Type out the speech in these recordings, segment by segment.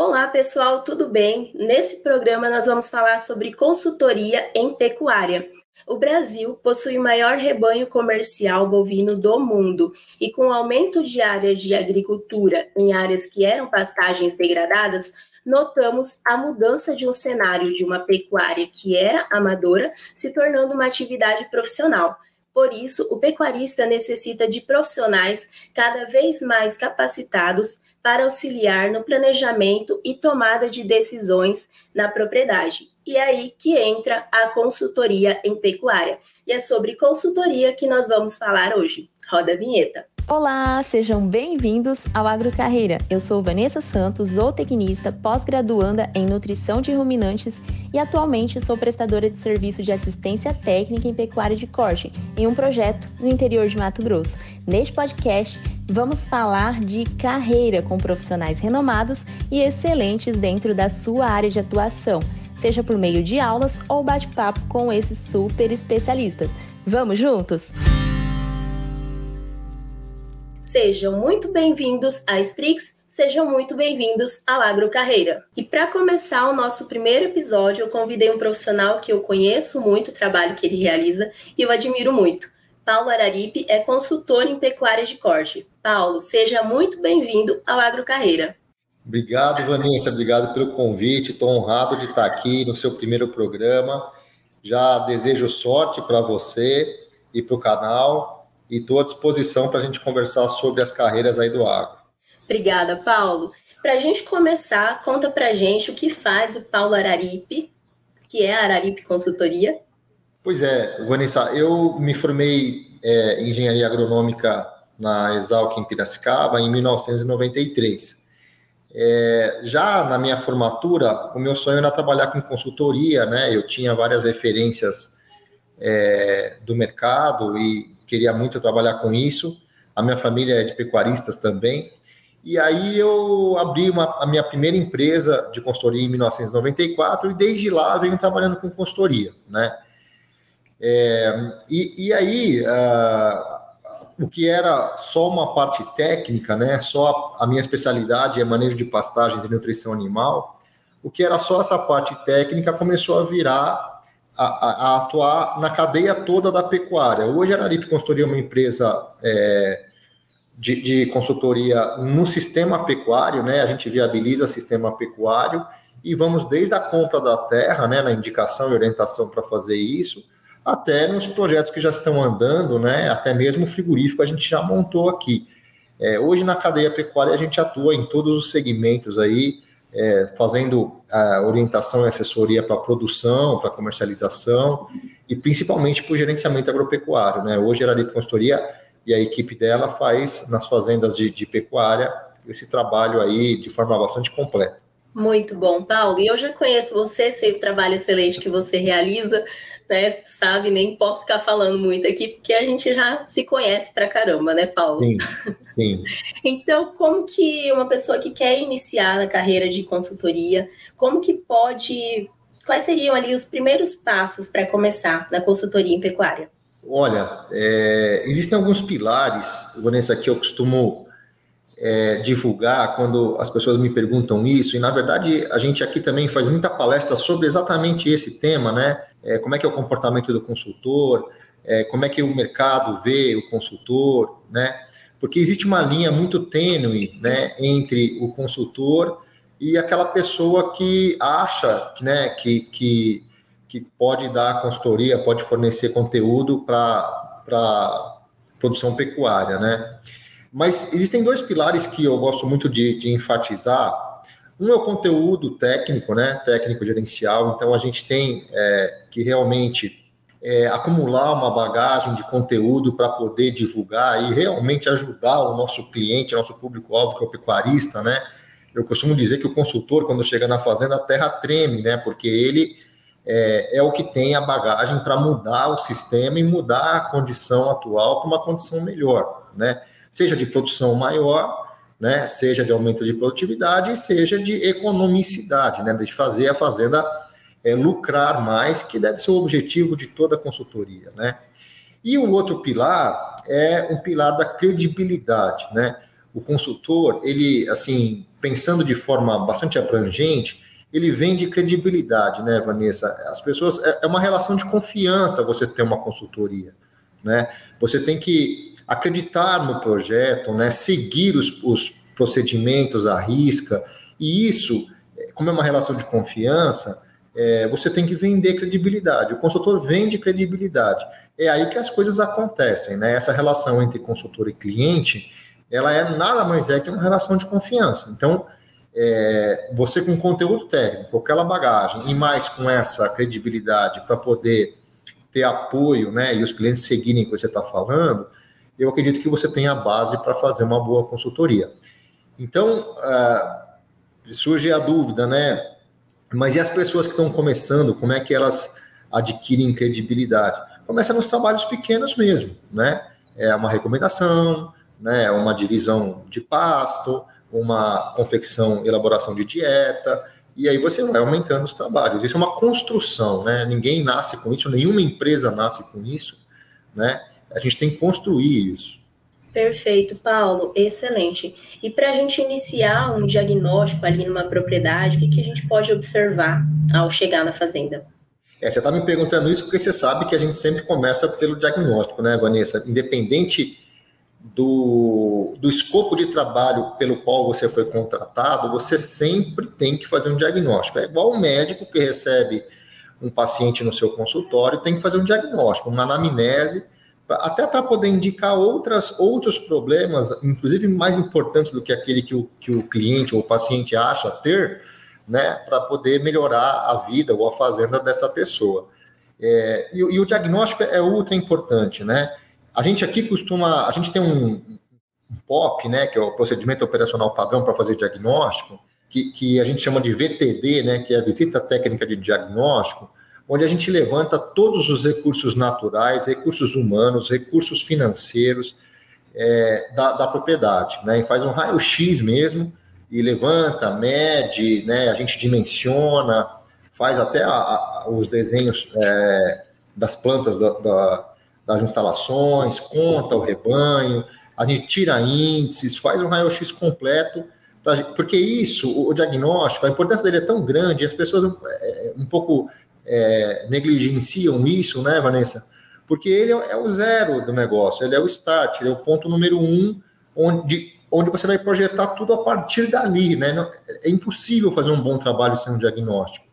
Olá, pessoal, tudo bem? Nesse programa nós vamos falar sobre consultoria em pecuária. O Brasil possui o maior rebanho comercial bovino do mundo e com o aumento de área de agricultura em áreas que eram pastagens degradadas, notamos a mudança de um cenário de uma pecuária que era amadora se tornando uma atividade profissional. Por isso, o pecuarista necessita de profissionais cada vez mais capacitados para auxiliar no planejamento e tomada de decisões na propriedade. E é aí que entra a consultoria em pecuária. E é sobre consultoria que nós vamos falar hoje. Roda a vinheta. Olá, sejam bem-vindos ao Agrocarreira. Eu sou Vanessa Santos, zootecnista, pós-graduanda em nutrição de ruminantes e atualmente sou prestadora de serviço de assistência técnica em pecuária de corte em um projeto no interior de Mato Grosso. Neste podcast, vamos falar de carreira com profissionais renomados e excelentes dentro da sua área de atuação, seja por meio de aulas ou bate-papo com esses super especialistas. Vamos juntos? Sejam muito bem-vindos à Strix, sejam muito bem-vindos ao Agro Carreira. E para começar o nosso primeiro episódio, eu convidei um profissional que eu conheço muito o trabalho que ele realiza e eu admiro muito. Paulo Araripe é consultor em pecuária de corte. Paulo, seja muito bem-vindo ao Agro Carreira. Obrigado, Vanessa, obrigado pelo convite. Estou honrado de estar aqui no seu primeiro programa. Já desejo sorte para você e para o canal e estou à disposição para a gente conversar sobre as carreiras aí do agro. Obrigada, Paulo. Para a gente começar, conta para a gente o que faz o Paulo Araripe, que é a Araripe Consultoria. Pois é, Vanessa, eu me formei é, em engenharia agronômica na Exalc em Piracicaba em 1993. É, já na minha formatura, o meu sonho era trabalhar com consultoria, né? Eu tinha várias referências é, do mercado e queria muito trabalhar com isso. A minha família é de pecuaristas também. E aí eu abri uma, a minha primeira empresa de consultoria em 1994 e desde lá venho trabalhando com consultoria, né? É, e, e, aí, uh, o que era só uma parte técnica, né? Só a, a minha especialidade é manejo de pastagens e nutrição animal. O que era só essa parte técnica começou a virar a, a, atuar na cadeia toda da pecuária. Hoje a Araripe Consultoria é uma empresa é, de, de, consultoria no sistema pecuário, né? A gente viabiliza sistema pecuário e vamos desde a compra da terra, né, na indicação e orientação para fazer isso, até nos projetos que já estão andando, né? Até mesmo o frigorífico a gente já montou aqui. É, hoje na cadeia pecuária a gente atua em todos os segmentos aí, é, fazendo a orientação e assessoria para produção, para comercialização e principalmente para o gerenciamento agropecuário. Né? Hoje a Araripe Consultoria e a equipe dela faz nas fazendas de, de pecuária esse trabalho aí de forma bastante completa. Muito bom, Paulo. E eu já conheço você, sei o trabalho excelente que você realiza, né? Sabe, nem posso ficar falando muito aqui, porque a gente já se conhece pra caramba, né, Paulo? Sim, sim. então, como que uma pessoa que quer iniciar na carreira de consultoria, como que pode. Quais seriam ali os primeiros passos para começar na consultoria em pecuária? Olha, é, existem alguns pilares, Vanessa, que eu costumo é, divulgar quando as pessoas me perguntam isso, e na verdade a gente aqui também faz muita palestra sobre exatamente esse tema, né? É, como é que é o comportamento do consultor, é, como é que o mercado vê o consultor, né? Porque existe uma linha muito tênue, né, entre o consultor e aquela pessoa que acha, né, que, que, que pode dar consultoria, pode fornecer conteúdo para produção pecuária, né? Mas existem dois pilares que eu gosto muito de, de enfatizar. Um é o conteúdo técnico, né? Técnico gerencial. Então a gente tem é, que realmente é, acumular uma bagagem de conteúdo para poder divulgar e realmente ajudar o nosso cliente, nosso público-alvo, que é o pecuarista, né? Eu costumo dizer que o consultor, quando chega na fazenda, a terra treme, né? Porque ele é, é o que tem a bagagem para mudar o sistema e mudar a condição atual para uma condição melhor, né? seja de produção maior, né, seja de aumento de produtividade, seja de economicidade, né, de fazer a fazenda é, lucrar mais, que deve ser o objetivo de toda a consultoria, né. E o outro pilar é um pilar da credibilidade, né. o consultor, ele, assim, pensando de forma bastante abrangente, ele vende credibilidade, né, Vanessa? As pessoas, é, é uma relação de confiança você ter uma consultoria, né? Você tem que acreditar no projeto, né? Seguir os, os procedimentos à risca, e isso, como é uma relação de confiança, é, você tem que vender credibilidade. O consultor vende credibilidade. É aí que as coisas acontecem, né? Essa relação entre consultor e cliente, ela é nada mais é que uma relação de confiança. Então, é, você com conteúdo técnico, aquela bagagem, e mais com essa credibilidade para poder ter apoio, né, e os clientes seguirem o que você está falando, eu acredito que você tem a base para fazer uma boa consultoria. Então, uh, surge a dúvida, né? Mas e as pessoas que estão começando, como é que elas adquirem credibilidade? Começa nos trabalhos pequenos mesmo, né? É uma recomendação, né? Uma divisão de pasto, uma confecção, elaboração de dieta, e aí você vai aumentando os trabalhos. Isso é uma construção, né? Ninguém nasce com isso, nenhuma empresa nasce com isso, né? A gente tem que construir isso. Perfeito, Paulo, excelente. E para a gente iniciar um diagnóstico ali numa propriedade, o que, que a gente pode observar ao chegar na fazenda? É, você está me perguntando isso porque você sabe que a gente sempre começa pelo diagnóstico, né, Vanessa? Independente do, do escopo de trabalho pelo qual você foi contratado, você sempre tem que fazer um diagnóstico. É igual o médico que recebe um paciente no seu consultório, tem que fazer um diagnóstico, uma anamnese até para poder indicar outras, outros problemas, inclusive mais importantes do que aquele que o, que o cliente ou o paciente acha ter, né, para poder melhorar a vida ou a fazenda dessa pessoa. É, e, e, o diagnóstico é ultra importante, né? A gente aqui costuma, a gente tem um, um POP, né, que é o procedimento operacional padrão para fazer diagnóstico, que, que a gente chama de VTD, né, que é a visita técnica de diagnóstico, onde a gente levanta todos os recursos naturais, recursos humanos, recursos financeiros é, da, da, propriedade, né? E faz um raio-x mesmo e levanta, mede, né? A gente dimensiona, faz até a, a, os desenhos é, das plantas da, da, das instalações, conta o rebanho, a gente tira índices, faz um raio-x completo, porque isso, o diagnóstico, a importância dele é tão grande, as pessoas é, é um pouco é, negligenciam isso, né, Vanessa? Porque ele é, é, o zero do negócio, ele é o start, ele é o ponto número um, onde, onde você vai projetar tudo a partir dali, né? É impossível fazer um bom trabalho sem um diagnóstico.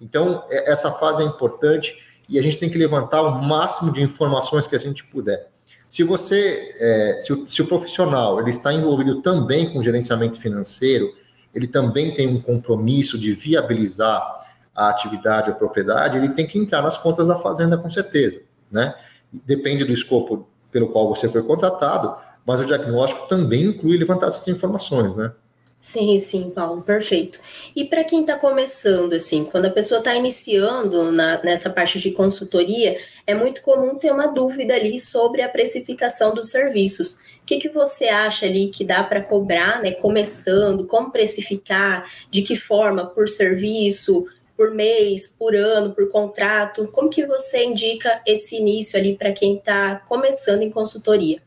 Então, é, essa fase é importante e a gente tem que levantar o máximo de informações que a gente puder. Se você, é, se, o, se o profissional ele está envolvido também com gerenciamento financeiro, ele também tem um compromisso de viabilizar a atividade, a propriedade, ele tem que entrar nas contas da fazenda com certeza, né? Depende do escopo pelo qual você foi contratado, mas o diagnóstico também inclui levantar essas informações, né? Sim, sim, Paulo, perfeito. E para quem está começando, assim, quando a pessoa está iniciando na, nessa parte de consultoria, é muito comum ter uma dúvida ali sobre a precificação dos serviços. O que, que você acha ali que dá para cobrar, né, começando, como precificar, de que forma, por serviço, por mês, por ano, por contrato? Como que você indica esse início ali para quem está começando em consultoria?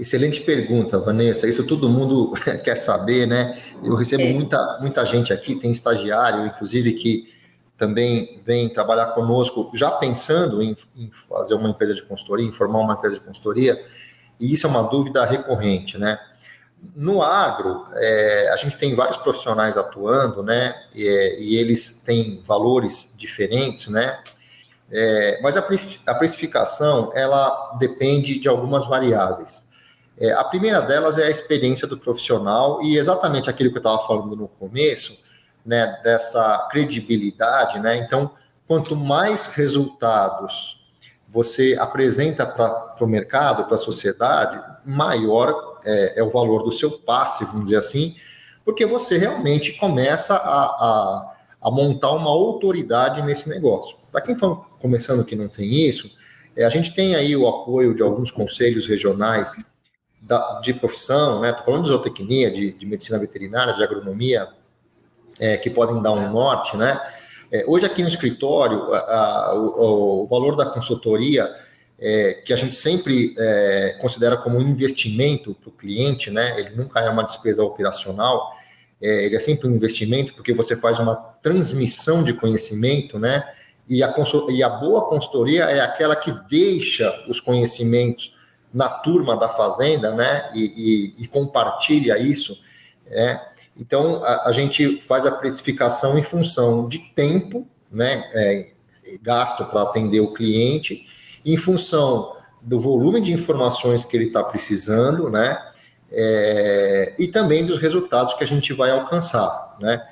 Excelente pergunta, Vanessa. Isso todo mundo quer saber, né? Eu recebo é. muita, muita gente aqui, tem estagiário, inclusive, que também vem trabalhar conosco, já pensando em, em fazer uma empresa de consultoria, em formar uma empresa de consultoria, e isso é uma dúvida recorrente, né? No agro, é, a gente tem vários profissionais atuando, né? E, e eles têm valores diferentes, né? É, mas a, a, precificação, ela depende de algumas variáveis. É, a primeira delas é a experiência do profissional e exatamente aquilo que eu estava falando no começo, né? Dessa credibilidade, né? Então, quanto mais resultados você apresenta para o mercado, para a sociedade, maior é, é, o valor do seu passe, vamos dizer assim, porque você realmente começa a, a, a montar uma autoridade nesse negócio. Para quem está começando que não tem isso, é, a gente tem aí o apoio de alguns conselhos regionais da, de profissão, né? Estou falando de zootecnia, de, de, medicina veterinária, de agronomia, é, que podem dar um norte, né? É, hoje aqui no escritório, a, a, o, o, valor da consultoria é, que a gente sempre é, considera como um investimento para o cliente, né? Ele nunca é uma despesa operacional, é, ele é sempre um investimento porque você faz uma transmissão de conhecimento, né? E a, e a boa consultoria é aquela que deixa os conhecimentos na turma da fazenda, né? E, e, e compartilha isso, né? Então a, a, gente faz a precificação em função de tempo, né? É, gasto para atender o cliente em função do volume de informações que ele está precisando, né? É, e também dos resultados que a gente vai alcançar, né?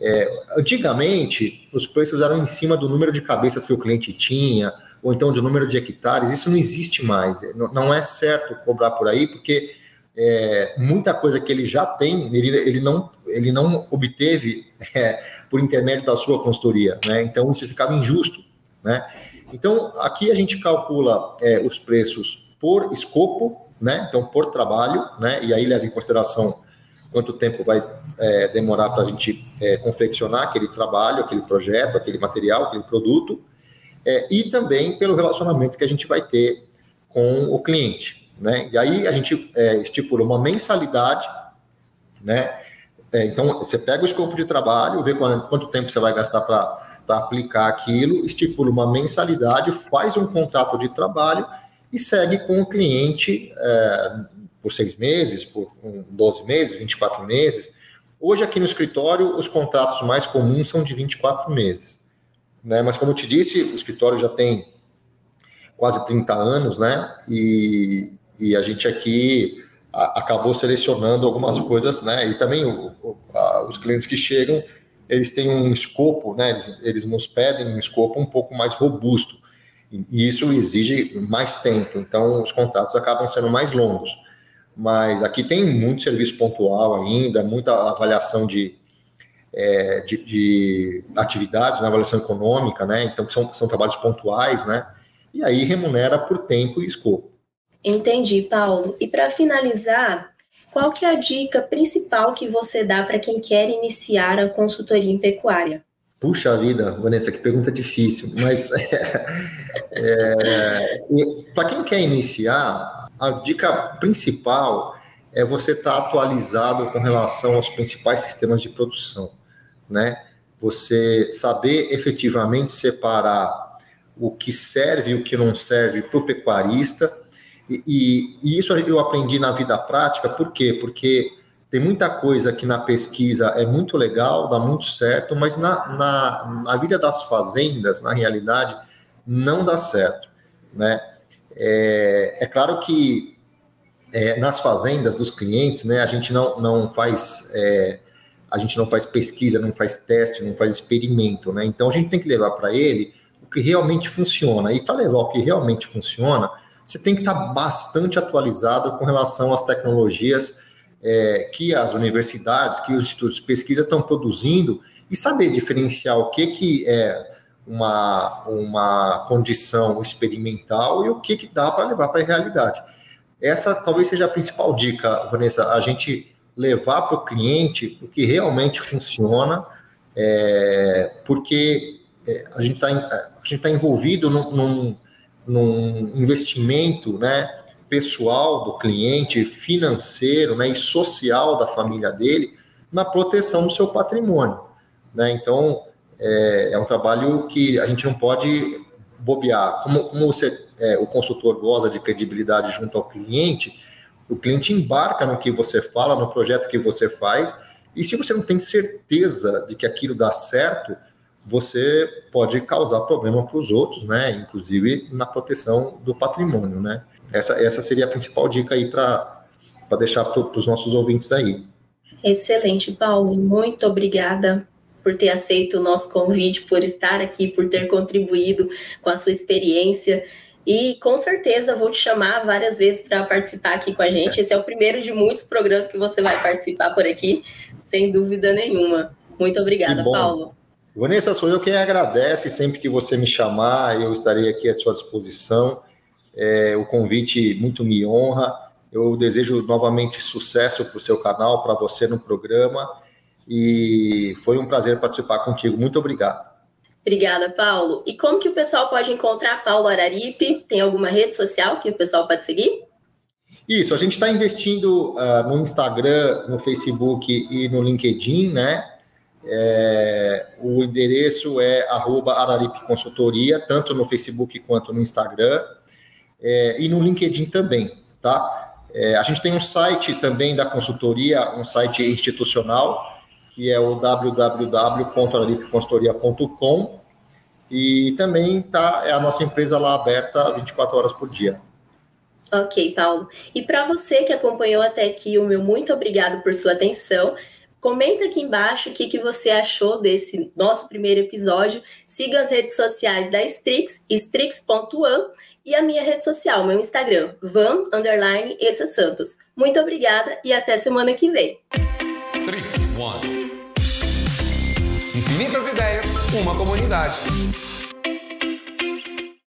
É, antigamente, os preços eram em cima do número de cabeças que o cliente tinha, ou então do número de hectares, isso não existe mais. Não é certo cobrar por aí, porque é, muita coisa que ele já tem, ele, ele, não, ele não obteve é, por intermédio da sua consultoria, né? Então isso ficava injusto, né? Então, aqui a gente calcula é, os preços por escopo, né? Então, por trabalho, né? E aí leva em consideração quanto tempo vai é, demorar para a gente é, confeccionar aquele trabalho, aquele projeto, aquele material, aquele produto, é, e também pelo relacionamento que a gente vai ter com o cliente, né? E aí a gente é, estipula uma mensalidade, né? É, então, você pega o escopo de trabalho, vê quanto, quanto tempo você vai gastar para aplicar aquilo, estipula uma mensalidade, faz um contrato de trabalho e segue com o cliente é, por seis meses, por 12 meses, 24 meses. Hoje, aqui no escritório, os contratos mais comuns são de 24 meses. Né? Mas, como eu te disse, o escritório já tem quase 30 anos, né? E, e a gente aqui a, acabou selecionando algumas coisas, né? E também o, a, os clientes que chegam eles têm um escopo, né? Eles, eles nos pedem um escopo um pouco mais robusto. E isso exige mais tempo, então os contratos acabam sendo mais longos. Mas aqui tem muito serviço pontual ainda, muita avaliação de, é, de, de, atividades, na né? avaliação econômica, né? Então são, são trabalhos pontuais, né? E aí remunera por tempo e escopo. Entendi, Paulo. E para finalizar, qual que é a dica principal que você dá para quem quer iniciar a consultoria em pecuária? Puxa vida, Vanessa, que pergunta difícil. Mas é, para quem quer iniciar, a dica principal é você estar tá atualizado com relação aos principais sistemas de produção, né? Você saber efetivamente separar o que serve e o que não serve para o pecuarista e, e, isso eu aprendi na vida prática, por quê? Porque tem muita coisa que na pesquisa é muito legal, dá muito certo, mas na, na, na vida das fazendas, na realidade, não dá certo, né? É, é claro que é, nas fazendas dos clientes, né, a gente não, não faz é, a gente não faz pesquisa, não faz teste, não faz experimento, né? Então a gente tem que levar para ele o que realmente funciona. E para levar o que realmente funciona, você tem que estar bastante atualizado com relação às tecnologias é, que as universidades, que os institutos de pesquisa estão produzindo e saber diferenciar o que, que é uma, uma condição experimental e o que, que dá para levar para a realidade. Essa talvez seja a principal dica, Vanessa, a gente levar para o cliente o que realmente funciona, é, porque é, a gente está tá envolvido num, num num investimento né, pessoal do cliente, financeiro né, e social da família dele, na proteção do seu patrimônio. Né? Então, é, é um trabalho que a gente não pode bobear. Como, como você, é, o consultor goza de credibilidade junto ao cliente, o cliente embarca no que você fala, no projeto que você faz, e se você não tem certeza de que aquilo dá certo, você pode causar problema para os outros, né? Inclusive na proteção do patrimônio, né? Essa, essa seria a principal dica aí para deixar para os nossos ouvintes aí. Excelente, Paulo. Muito obrigada por ter aceito o nosso convite, por estar aqui, por ter contribuído com a sua experiência. E com certeza vou te chamar várias vezes para participar aqui com a gente. Esse é o primeiro de muitos programas que você vai participar por aqui, sem dúvida nenhuma. Muito obrigada, Paulo. Vanessa, sou eu quem agradece. Sempre que você me chamar, eu estarei aqui à sua disposição. É, o convite muito me honra. Eu desejo novamente sucesso para o seu canal, para você no programa. E foi um prazer participar contigo. Muito obrigado. Obrigada, Paulo. E como que o pessoal pode encontrar Paulo Araripe? Tem alguma rede social que o pessoal pode seguir? Isso, a gente está investindo uh, no Instagram, no Facebook e no LinkedIn, né? É, o endereço é arroba Araripe Consultoria, tanto no Facebook quanto no Instagram, é, e no LinkedIn também, tá? É, a gente tem um site também da consultoria, um site institucional, que é o www.araripeconsultoria.com, e também tá, é a nossa empresa lá aberta 24 horas por dia. Ok, Paulo. E para você que acompanhou até aqui, o meu muito obrigado por sua atenção. Comenta aqui embaixo o que, que você achou desse nosso primeiro episódio. Siga as redes sociais da Strix, strix.one, e a minha rede social, meu Instagram, van, underline, Essa Santos. Muito obrigada e até semana que vem. Strix One. Infinitas ideias, uma comunidade.